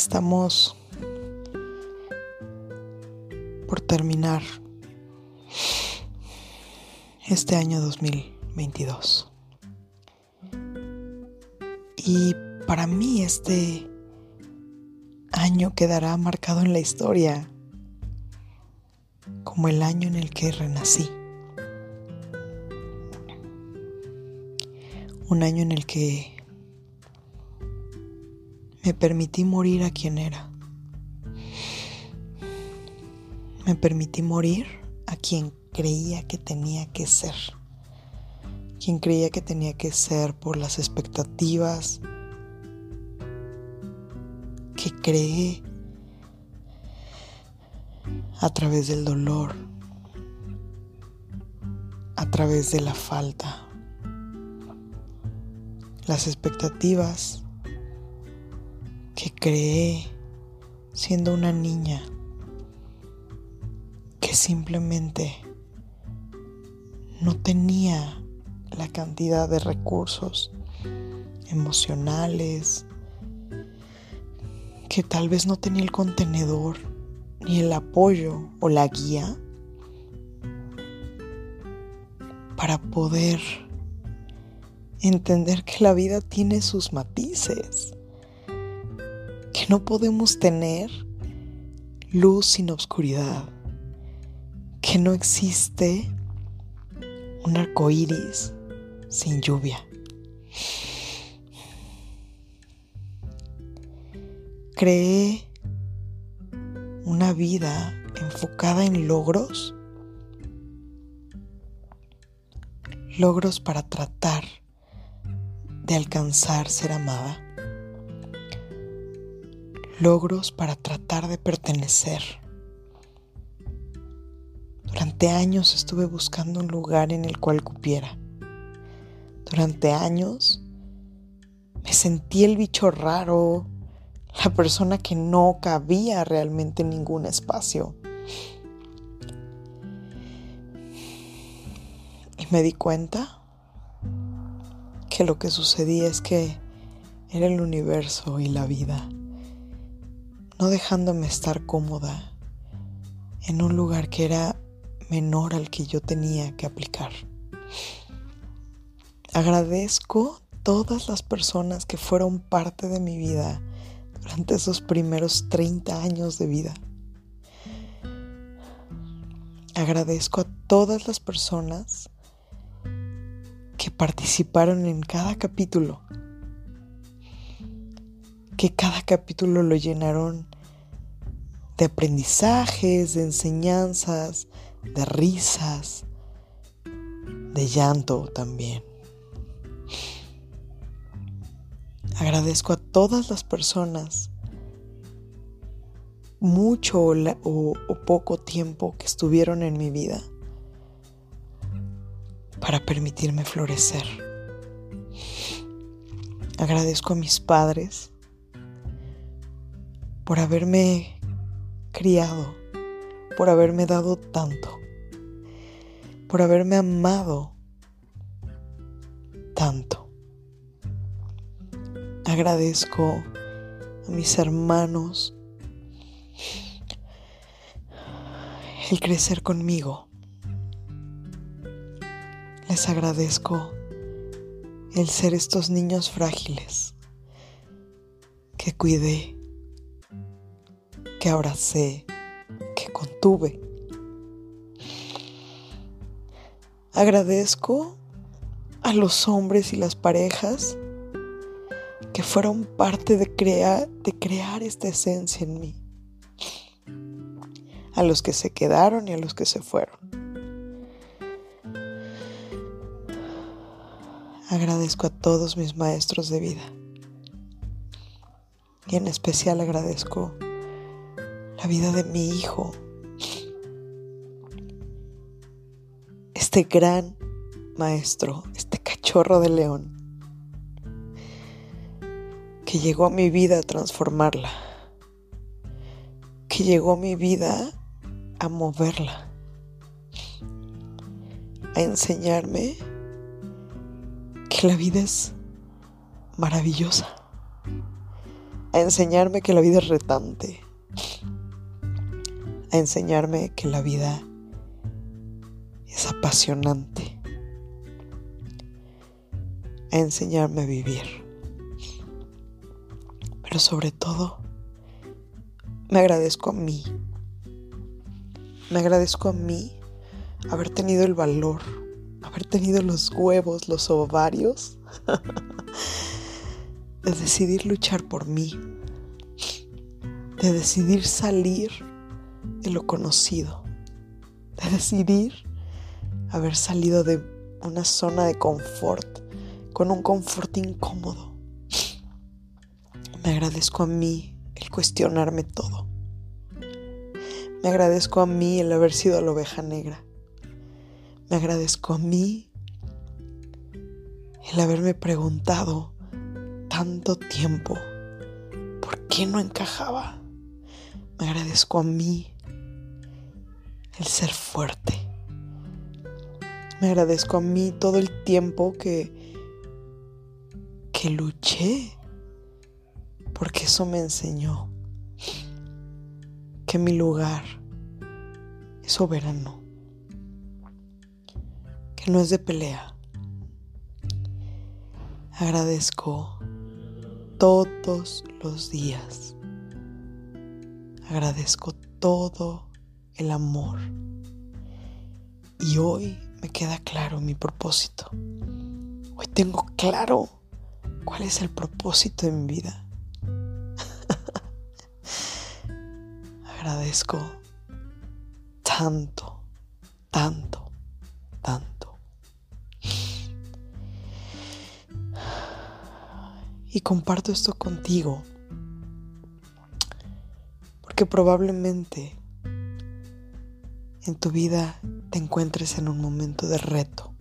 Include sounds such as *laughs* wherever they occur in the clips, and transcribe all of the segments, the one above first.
estamos por terminar este año 2022. Y para mí este año quedará marcado en la historia como el año en el que renací. Un año en el que me permití morir a quien era. Me permití morir a quien creía que tenía que ser. Quien creía que tenía que ser por las expectativas que creé a través del dolor, a través de la falta. Las expectativas que creé siendo una niña que simplemente no tenía la cantidad de recursos emocionales, que tal vez no tenía el contenedor ni el apoyo o la guía para poder entender que la vida tiene sus matices, no podemos tener luz sin oscuridad, que no existe un arco iris sin lluvia. Creé una vida enfocada en logros, logros para tratar de alcanzar ser amada, logros para tratar de pertenecer. Durante años estuve buscando un lugar en el cual cupiera. Durante años me sentí el bicho raro, la persona que no cabía realmente en ningún espacio. Y me di cuenta que lo que sucedía es que era el universo y la vida, no dejándome estar cómoda en un lugar que era menor al que yo tenía que aplicar. Agradezco todas las personas que fueron parte de mi vida durante esos primeros 30 años de vida. Agradezco a todas las personas que participaron en cada capítulo, que cada capítulo lo llenaron de aprendizajes, de enseñanzas, de risas, de llanto también. Agradezco a todas las personas, mucho o, poco tiempo que estuvieron en mi vida para permitirme florecer. Agradezco a mis padres por haberme criado, por haberme dado tanto, por haberme amado tanto. Agradezco a mis hermanos el crecer conmigo. Les agradezco el ser estos niños frágiles que cuidé, que abracé, que contuve. Agradezco a los hombres y las parejas que fueron parte de crear, de crear esta esencia en mí. A los que se quedaron y a los que se fueron. Agradezco a todos mis maestros de vida. Y en especial agradezco la vida de mi hijo. Este gran maestro, este cachorro de león que llegó a mi vida a transformarla, que llegó a mi vida a moverla, a enseñarme que la vida es maravillosa, a enseñarme que la vida es retante, a enseñarme que la vida es apasionante, a enseñarme a vivir. Pero sobre todo, me agradezco a mí. Me agradezco a mí haber tenido el valor, haber tenido los huevos, los ovarios, *laughs* de decidir luchar por mí, de decidir salir de lo conocido, de decidir haber salido de una zona de confort, con un confort incómodo. Me agradezco a mí el cuestionarme todo. Me agradezco a mí el haber sido la oveja negra. Me agradezco a mí el haberme preguntado tanto tiempo por qué no encajaba. Me agradezco a mí el ser fuerte. Me agradezco a mí todo el tiempo que que luché porque eso me enseñó que mi lugar es soberano, que no es de pelea. Agradezco todos los días. Agradezco todo el amor. Y hoy me queda claro mi propósito. Hoy tengo claro cuál es el propósito de mi vida. *laughs* agradezco tanto, tanto, tanto. Y comparto esto contigo porque probablemente en tu vida te encuentres en un momento de reto.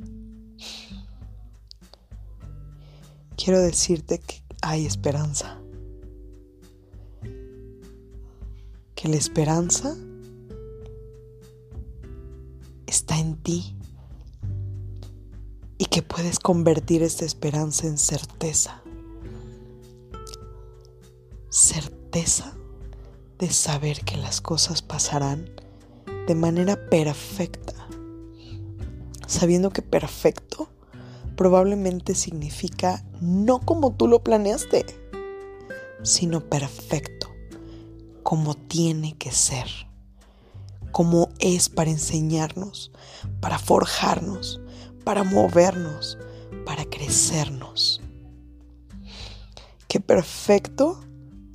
Quiero decirte que hay esperanza. que la esperanza está en ti y que puedes convertir esta esperanza en certeza. Certeza de saber que las cosas pasarán de manera perfecta, sabiendo que perfecto probablemente significa no como tú lo planeaste, sino perfecto como tiene que ser, como es para enseñarnos, para forjarnos, para movernos, para crecernos. Que perfecto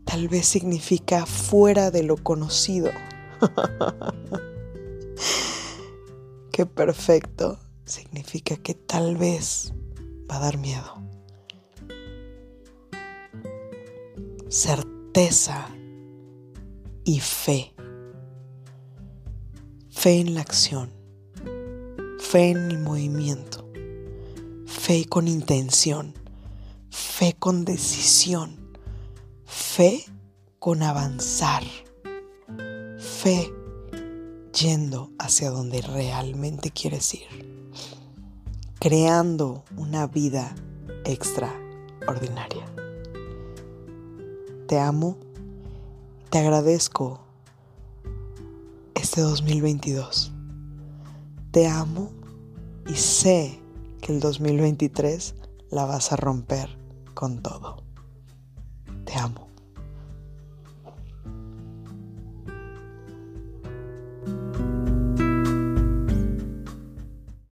tal vez significa fuera de lo conocido. *laughs* que perfecto significa que tal vez va a dar miedo. Certeza y fe. Fe en la acción, fe en el movimiento, fe con intención, fe con decisión, fe con avanzar, fe yendo hacia donde realmente quieres ir, creando una vida extraordinaria. Te amo te agradezco este 2022. Te amo y sé que el 2023 la vas a romper con todo.